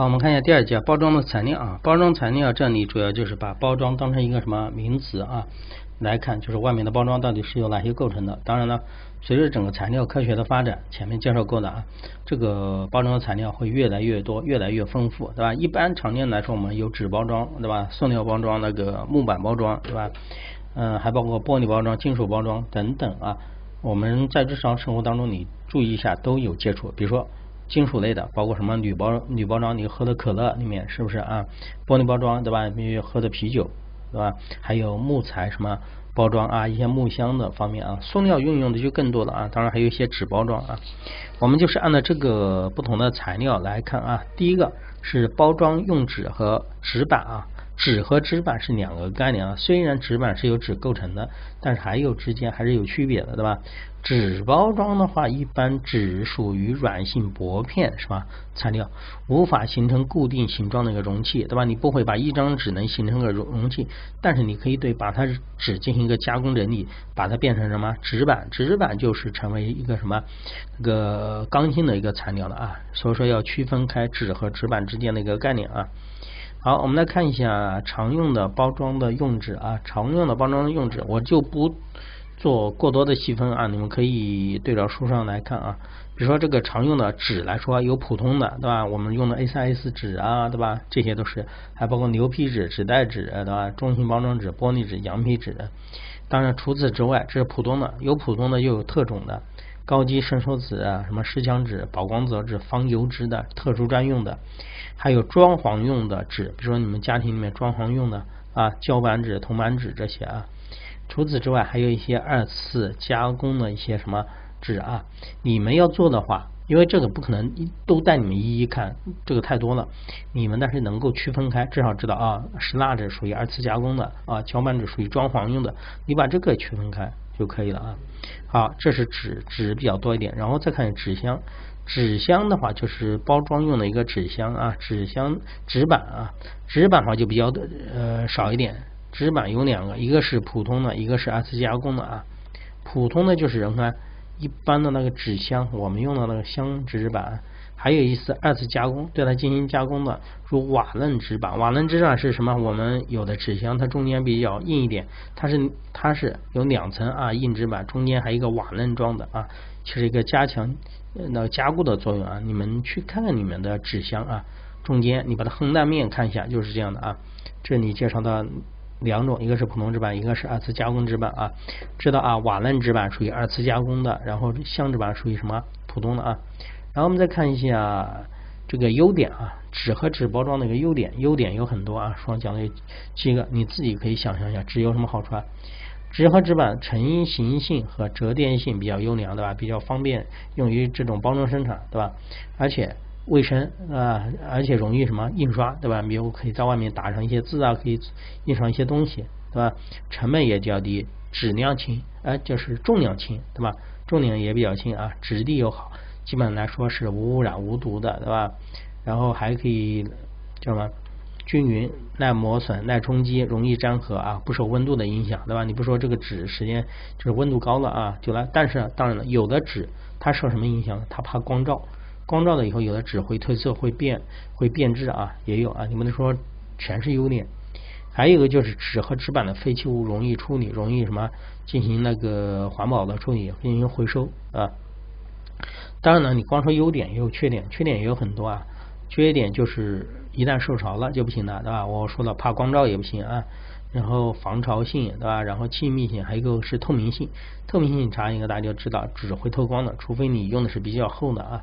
好，我们看一下第二节包装的材料啊，包装材料这里主要就是把包装当成一个什么名词啊来看，就是外面的包装到底是由哪些构成的。当然了，随着整个材料科学的发展，前面介绍过的啊，这个包装的材料会越来越多，越来越丰富，对吧？一般常见来说，我们有纸包装，对吧？塑料包装，那个木板包装，对吧？嗯，还包括玻璃包装、金属包装等等啊。我们在日常生活当中，你注意一下都有接触，比如说。金属类的，包括什么铝包铝包装，你喝的可乐里面是不是啊？玻璃包装对吧？比如喝的啤酒对吧？还有木材什么包装啊？一些木箱的方面啊，塑料运用的就更多了啊。当然还有一些纸包装啊。我们就是按照这个不同的材料来看啊。第一个是包装用纸和纸板啊。纸和纸板是两个概念啊，虽然纸板是由纸构成的，但是还有之间还是有区别的，对吧？纸包装的话，一般只属于软性薄片，是吧？材料无法形成固定形状的一个容器，对吧？你不会把一张纸能形成个容容器，但是你可以对把它纸进行一个加工整理，把它变成什么纸板？纸板就是成为一个什么那个刚性的一个材料了啊，所以说要区分开纸和纸板之间的一个概念啊。好，我们来看一下常用的包装的用纸啊，常用的包装的用纸，我就不做过多的细分啊，你们可以对照书上来看啊。比如说这个常用的纸来说，有普通的，对吧？我们用的 A3、A4 纸啊，对吧？这些都是，还包括牛皮纸、纸袋纸，对吧？中性包装纸、玻璃纸、羊皮纸。当然除此之外，这是普通的，有普通的又有特种的。高级伸缩纸啊，什么湿墙纸、保光泽纸、防油脂的特殊专用的，还有装潢用的纸，比如说你们家庭里面装潢用的啊，胶板纸、铜板纸这些啊。除此之外，还有一些二次加工的一些什么纸啊。你们要做的话，因为这个不可能都带你们一一看，这个太多了。你们但是能够区分开，至少知道啊，石蜡纸属于二次加工的啊，胶板纸属于装潢用的，你把这个区分开。就可以了啊。好，这是纸纸比较多一点，然后再看纸箱。纸箱的话就是包装用的一个纸箱啊，纸箱纸板啊，纸板的话就比较的呃少一点。纸板有两个，一个是普通的，一个是二次加工的啊。普通的就是人看一般的那个纸箱，我们用的那个箱纸板。还有一次二次加工，对它进行加工的，如瓦楞纸板。瓦楞纸板是什么？我们有的纸箱它中间比较硬一点，它是它是有两层啊硬纸板，中间还有一个瓦楞状的啊，是一个加强那个加固的作用啊。你们去看看你们的纸箱啊，中间你把它横断面看一下，就是这样的啊。这里介绍的两种，一个是普通纸板，一个是二次加工纸板啊。知道啊，瓦楞纸板属于二次加工的，然后箱纸板属于什么普通的啊。然后我们再看一下这个优点啊，纸和纸包装的一个优点，优点有很多啊，书上讲的七个，你自己可以想象一下，纸有什么好处啊？纸和纸板成型性和折叠性比较优良，对吧？比较方便用于这种包装生产，对吧？而且卫生啊，而且容易什么印刷，对吧？比如可以在外面打上一些字啊，可以印上一些东西，对吧？成本也较低，质量轻，哎，就是重量轻，对吧？重量也比较轻啊，质地又好。基本来说是无污染无毒的，对吧？然后还可以叫什么？均匀、耐磨损、耐冲击、容易粘合啊，不受温度的影响，对吧？你不说这个纸时间就是温度高了啊，就来。但是当然了，有的纸它受什么影响呢？它怕光照，光照了以后，有的纸会褪色、会变、会变质啊，也有啊。你不能说全是优点。还有一个就是纸和纸板的废弃物容易处理，容易什么进行那个环保的处理，进行回收啊。当然了，你光说优点也有缺点，缺点也有很多啊。缺点就是一旦受潮了就不行了，对吧？我说了，怕光照也不行啊。然后防潮性，对吧？然后气密性，还有一个是透明性。透明性查一个大家就知道，纸会透光的，除非你用的是比较厚的啊。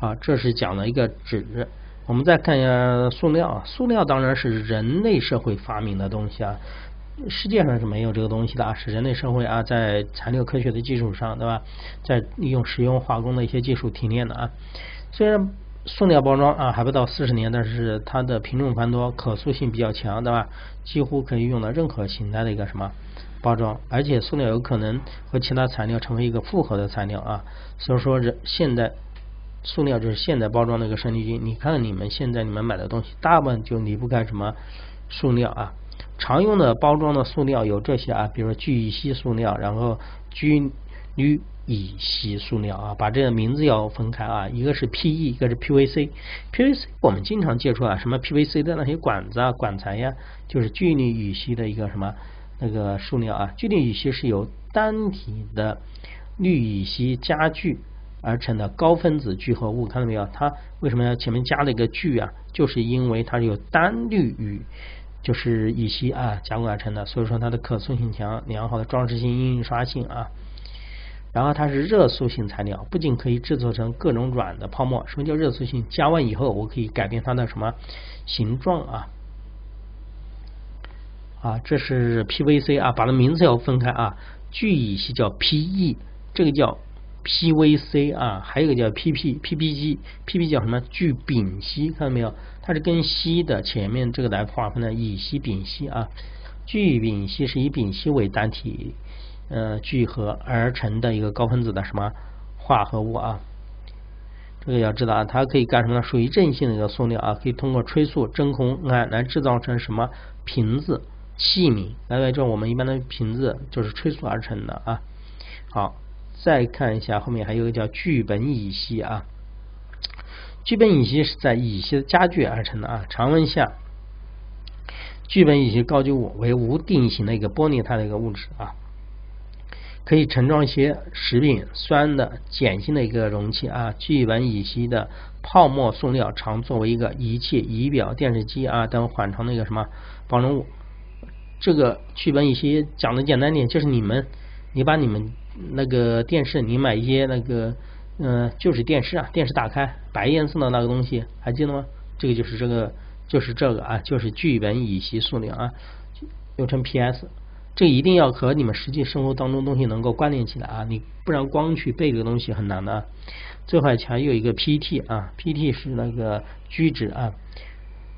啊，这是讲了一个纸。我们再看一下塑料啊，塑料当然是人类社会发明的东西啊。世界上是没有这个东西的啊，是人类社会啊，在材料科学的基础上，对吧？在利用石油化工的一些技术提炼的啊。虽然塑料包装啊还不到四十年，但是它的品种繁多，可塑性比较强，对吧？几乎可以用到任何形态的一个什么包装，而且塑料有可能和其他材料成为一个复合的材料啊。所以说，人现在塑料就是现在包装那个生力军。你看你们现在你们买的东西，大部分就离不开什么塑料啊。常用的包装的塑料有这些啊，比如聚乙烯塑料，然后聚氯乙烯塑料啊，把这个名字要分开啊，一个是 PE，一个是 PVC。PVC 我们经常接触啊，什么 PVC 的那些管子啊、管材呀，就是聚氯乙烯的一个什么那个塑料啊。聚氯乙烯是由单体的氯乙烯加聚而成的高分子聚合物，看到没有？它为什么要前面加了一个聚啊？就是因为它有单氯乙，就是乙烯啊加工而成的，所以说它的可塑性强，良好的装饰性、印刷性啊。然后它是热塑性材料，不仅可以制作成各种软的泡沫。什么叫热塑性？加完以后，我可以改变它的什么形状啊？啊，这是 PVC 啊，把它名字要分开啊。聚乙烯叫 PE，这个叫 PVC 啊，还有一个叫 PP，PPG，PP 叫什么？聚丙烯，看到没有？它是跟烯的前面这个来划分的，乙烯、丙烯啊。聚丙烯是以丙烯为单体。呃，聚合而成的一个高分子的什么化合物啊？这个要知道啊，它可以干什么呢？属于正性的一个塑料啊，可以通过吹塑、真空按来制造成什么瓶子、器皿。来来，这我们一般的瓶子就是吹塑而成的啊。好，再看一下后面还有一个叫聚苯乙烯啊。聚苯乙烯是在乙烯的加聚而成的啊。常温下，聚苯乙烯高聚物为无定型的一个玻璃态的一个物质啊。可以盛装一些食品、酸的、碱性的一个容器啊。聚苯乙烯的泡沫塑料常作为一个仪器、仪表、电视机啊等缓冲的一个什么包容物。这个聚苯乙烯讲的简单点，就是你们，你把你们那个电视，你买一些那个，嗯，就是电视啊，电视打开，白颜色的那个东西，还记得吗？这个就是这个，就是这个啊，就是聚苯乙烯塑料啊，又称 PS。这一定要和你们实际生活当中东西能够关联起来啊！你不然光去背这个东西很难的。最后还有一个 P.T. 啊，P.T. 是那个聚酯啊，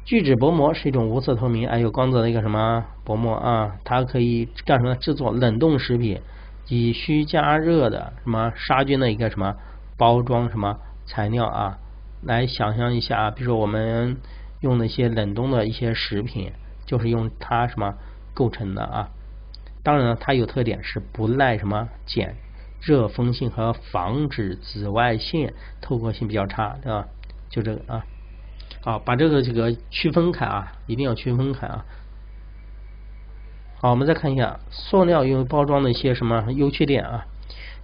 聚酯薄膜是一种无色透明、还有光泽的一个什么薄膜啊？它可以干什么？制作冷冻食品以需加热的什么杀菌的一个什么包装什么材料啊？来想象一下啊，比如说我们用那些冷冻的一些食品，就是用它什么构成的啊？当然了，它有特点是不耐什么碱、热风性和防止紫外线透过性比较差，对吧？就这个啊，好，把这个这个区分开啊，一定要区分开啊。好，我们再看一下塑料用于包装的一些什么优缺点啊？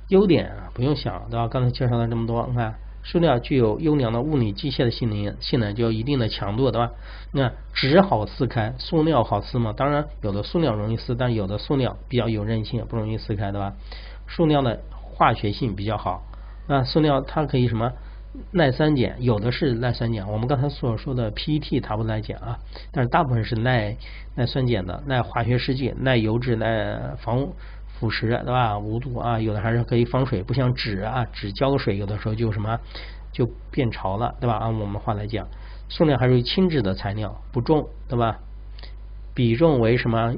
优点啊，不用想，对吧？刚才介绍了这么多，你看。塑料具有优良的物理机械的性能，性能就有一定的强度，对吧？那纸好撕开，塑料好撕吗？当然，有的塑料容易撕，但有的塑料比较有韧性，不容易撕开，对吧？塑料的化学性比较好，那塑料它可以什么耐酸碱？有的是耐酸碱，我们刚才所说的 PET 它不耐碱啊，但是大部分是耐耐酸碱的，耐化学试剂，耐油脂，耐防。腐蚀对吧？无毒啊，有的还是可以防水，不像纸啊，纸浇个水有的时候就什么就变潮了，对吧？按我们话来讲，塑料还是轻质的材料，不重，对吧？比重为什么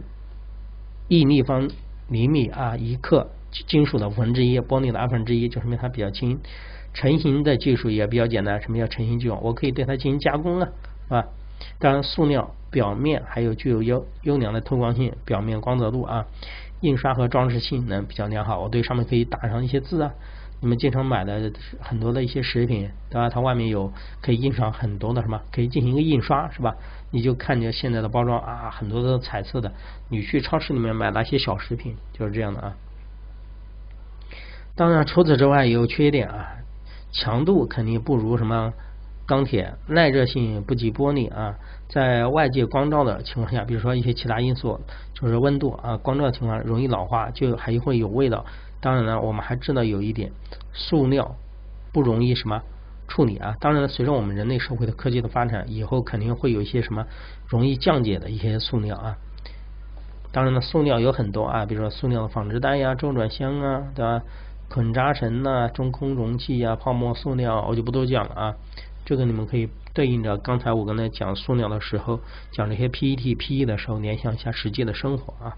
一立方厘米啊一克，金属的五分之一，玻璃的二分之一，就说明它比较轻。成型的技术也比较简单，什么叫成型技术？我可以对它进行加工啊，是吧？当然，塑料表面还有具有优优良的透光性，表面光泽度啊。印刷和装饰性能比较良好，我对上面可以打上一些字啊。你们经常买的很多的一些食品，对吧？它外面有可以印上很多的什么，可以进行一个印刷，是吧？你就看见现在的包装啊，很多的彩色的。你去超市里面买那些小食品，就是这样的啊。当然，除此之外也有缺点啊，强度肯定不如什么。钢铁耐热性不及玻璃啊，在外界光照的情况下，比如说一些其他因素，就是温度啊，光照的情况容易老化，就还会有味道。当然了，我们还知道有一点，塑料不容易什么处理啊。当然了，随着我们人类社会的科技的发展，以后肯定会有一些什么容易降解的一些塑料啊。当然了，塑料有很多啊，比如说塑料的纺织袋呀、周转箱啊，对吧？捆扎绳呐、中空容器呀、泡沫塑料，我就不多讲了啊。这个你们可以对应着刚才我刚才讲塑料的时候，讲这些 PET、PE 的时候，联想一下实际的生活啊。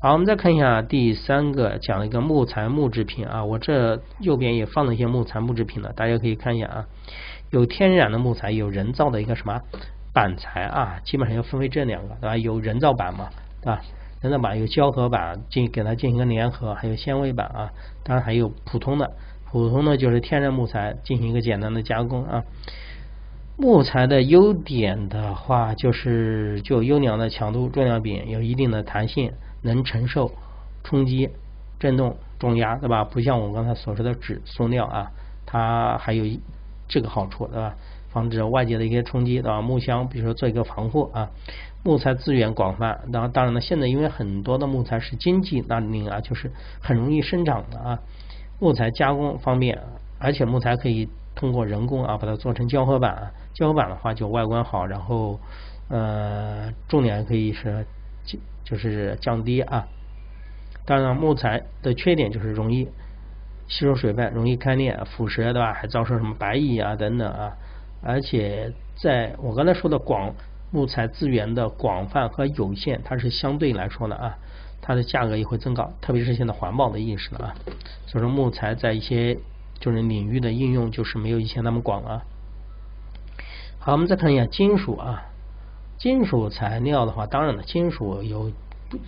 好，我们再看一下第三个，讲一个木材木制品啊。我这右边也放了一些木材木制品了，大家可以看一下啊。有天然的木材，有人造的一个什么板材啊，基本上要分为这两个，对吧？有人造板嘛，对吧？等等吧，有胶合板进给它进行个粘合，还有纤维板啊，当然还有普通的，普通的就是天然木材进行一个简单的加工啊。木材的优点的话，就是就优良的强度、重量比，有一定的弹性，能承受冲击、振动、重压，对吧？不像我刚才所说的纸、塑料啊，它还有这个好处，对吧？防止外界的一些冲击，对吧？木箱，比如说做一个防护啊。木材资源广泛，然后当然了，现在因为很多的木材是经济那林啊，就是很容易生长的啊。木材加工方便，而且木材可以通过人工啊把它做成胶合板。胶合板的话就外观好，然后呃重量可以是就是降低啊。当然木材的缺点就是容易吸收水分，容易开裂、腐蚀，对吧？还遭受什么白蚁啊等等啊。而且在我刚才说的广木材资源的广泛和有限，它是相对来说的啊，它的价格也会增高，特别是现在环保的意识了啊。所以说木材在一些就是领域的应用就是没有以前那么广了。好，我们再看一下金属啊，金属材料的话，当然了，金属有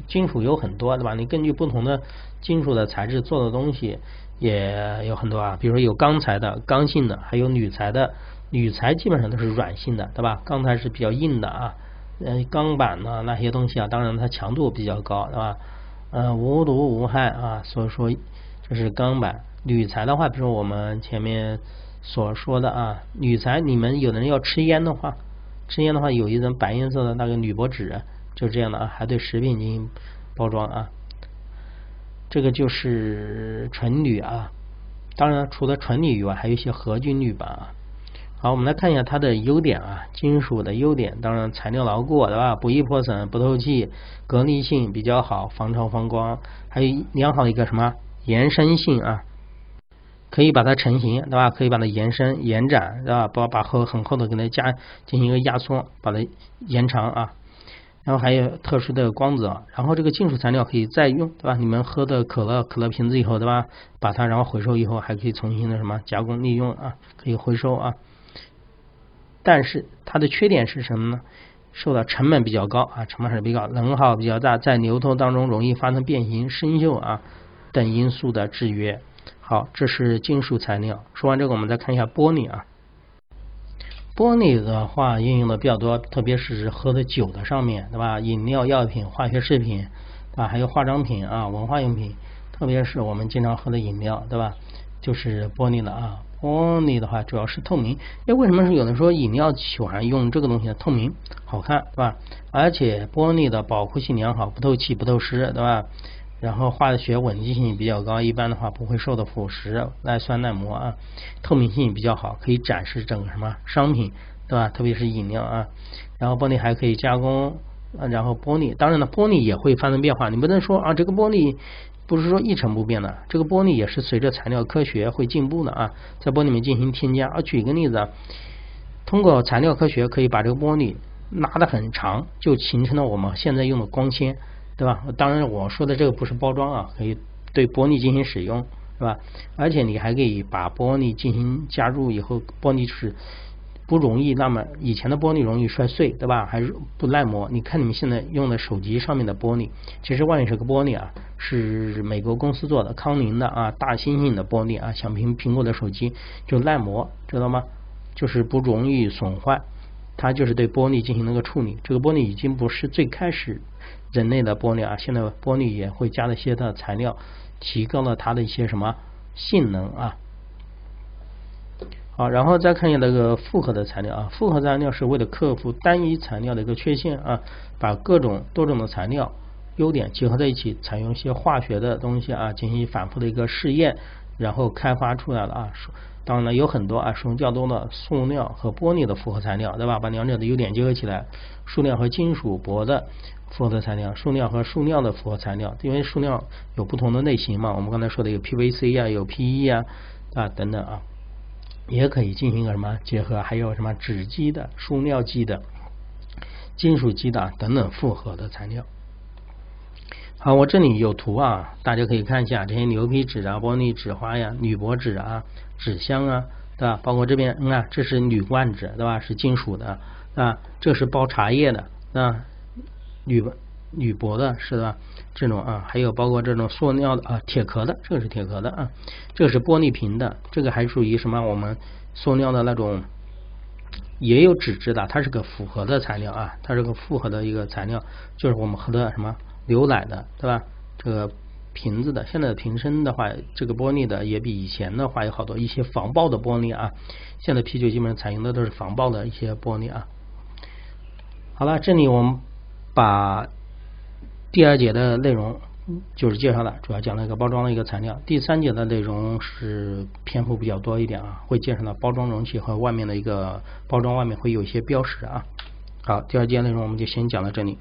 金属有很多，对吧？你根据不同的金属的材质做的东西也有很多啊，比如说有钢材的、刚性的，还有铝材的。铝材基本上都是软性的，对吧？钢材是比较硬的啊。嗯，钢板呢那些东西啊，当然它强度比较高，对吧？嗯，无毒无害啊，所以说这是钢板。铝材的话，比如我们前面。所说的啊，铝材，你们有的人要吃烟的话，吃烟的话有一层白颜色的那个铝箔纸，就这样的啊，还对食品进行包装啊。这个就是纯铝啊，当然除了纯铝以外，还有一些合金铝板啊。好，我们来看一下它的优点啊，金属的优点，当然材料牢固，对吧？不易破损，不透气，隔离性比较好，防潮防光，还有良好的一个什么延伸性啊。可以把它成型，对吧？可以把它延伸、延展，对吧？把把厚很厚的给它加进行一个压缩，把它延长啊。然后还有特殊的光泽，然后这个金属材料可以再用，对吧？你们喝的可乐、可乐瓶子以后，对吧？把它然后回收以后，还可以重新的什么加工利用啊？可以回收啊。但是它的缺点是什么呢？受到成本比较高啊，成本还是比较能耗比较大，在流通当中容易发生变形、生锈啊等因素的制约。好，这是金属材料。说完这个，我们再看一下玻璃啊。玻璃的话应用的比较多，特别是喝的酒的上面对吧？饮料、药品、化学制品啊，还有化妆品啊、文化用品，特别是我们经常喝的饮料，对吧？就是玻璃的啊。玻璃的话主要是透明。哎，为什么是有的说饮料喜欢用这个东西呢？透明好看，对吧？而且玻璃的保护性良好，不透气、不透湿，对吧？然后化学稳定性比较高，一般的话不会受到腐蚀，耐酸耐磨啊，透明性比较好，可以展示整个什么商品，对吧？特别是饮料啊。然后玻璃还可以加工，然后玻璃，当然了，玻璃也会发生变化，你不能说啊，这个玻璃不是说一成不变的，这个玻璃也是随着材料科学会进步的啊，在玻璃里面进行添加。啊，举一个例子啊，通过材料科学可以把这个玻璃拉得很长，就形成了我们现在用的光纤。对吧？当然，我说的这个不是包装啊，可以对玻璃进行使用，是吧？而且你还可以把玻璃进行加入以后，玻璃是不容易那么以前的玻璃容易摔碎，对吧？还是不耐磨。你看你们现在用的手机上面的玻璃，其实外面是个玻璃啊，是美国公司做的，康宁的啊，大猩猩的玻璃啊，像苹苹果的手机就耐磨，知道吗？就是不容易损坏，它就是对玻璃进行了个处理。这个玻璃已经不是最开始。人类的玻璃啊，现在玻璃也会加了一些的材料，提高了它的一些什么性能啊。好，然后再看一下那个复合的材料啊，复合材料是为了克服单一材料的一个缺陷啊，把各种多种的材料优点结合在一起，采用一些化学的东西啊，进行反复的一个试验，然后开发出来了啊。当然了，有很多啊，使用较多的塑料和玻璃的复合材料，对吧？把两者的优点结合起来，塑料和金属箔的。复合材料，塑料和塑料的复合材料，因为塑料有不同的类型嘛，我们刚才说的有 PVC 啊，有 PE 啊啊等等啊，也可以进行一个什么结合，还有什么纸基的、塑料基的、金属基的等等复合的材料。好，我这里有图啊，大家可以看一下这些牛皮纸啊、玻璃纸花呀、铝箔纸啊、纸箱啊，对吧？包括这边，你看这是铝罐纸，对吧？是金属的啊，这是包茶叶的啊。铝铝箔的是吧？这种啊，还有包括这种塑料的啊，铁壳的，这个是铁壳的啊，这个是玻璃瓶的，这个还属于什么？我们塑料的那种，也有纸质的，它是个复合的材料啊，它是个复合的一个材料，就是我们喝的什么牛奶的，对吧？这个瓶子的，现在的瓶身的话，这个玻璃的也比以前的话有好多一些防爆的玻璃啊，现在啤酒基本上采用的都是防爆的一些玻璃啊。好了，这里我们把第二节的内容就是介绍了，主要讲了一个包装的一个材料。第三节的内容是篇幅比较多一点啊，会介绍到包装容器和外面的一个包装外面会有一些标识啊。好，第二节内容我们就先讲到这里。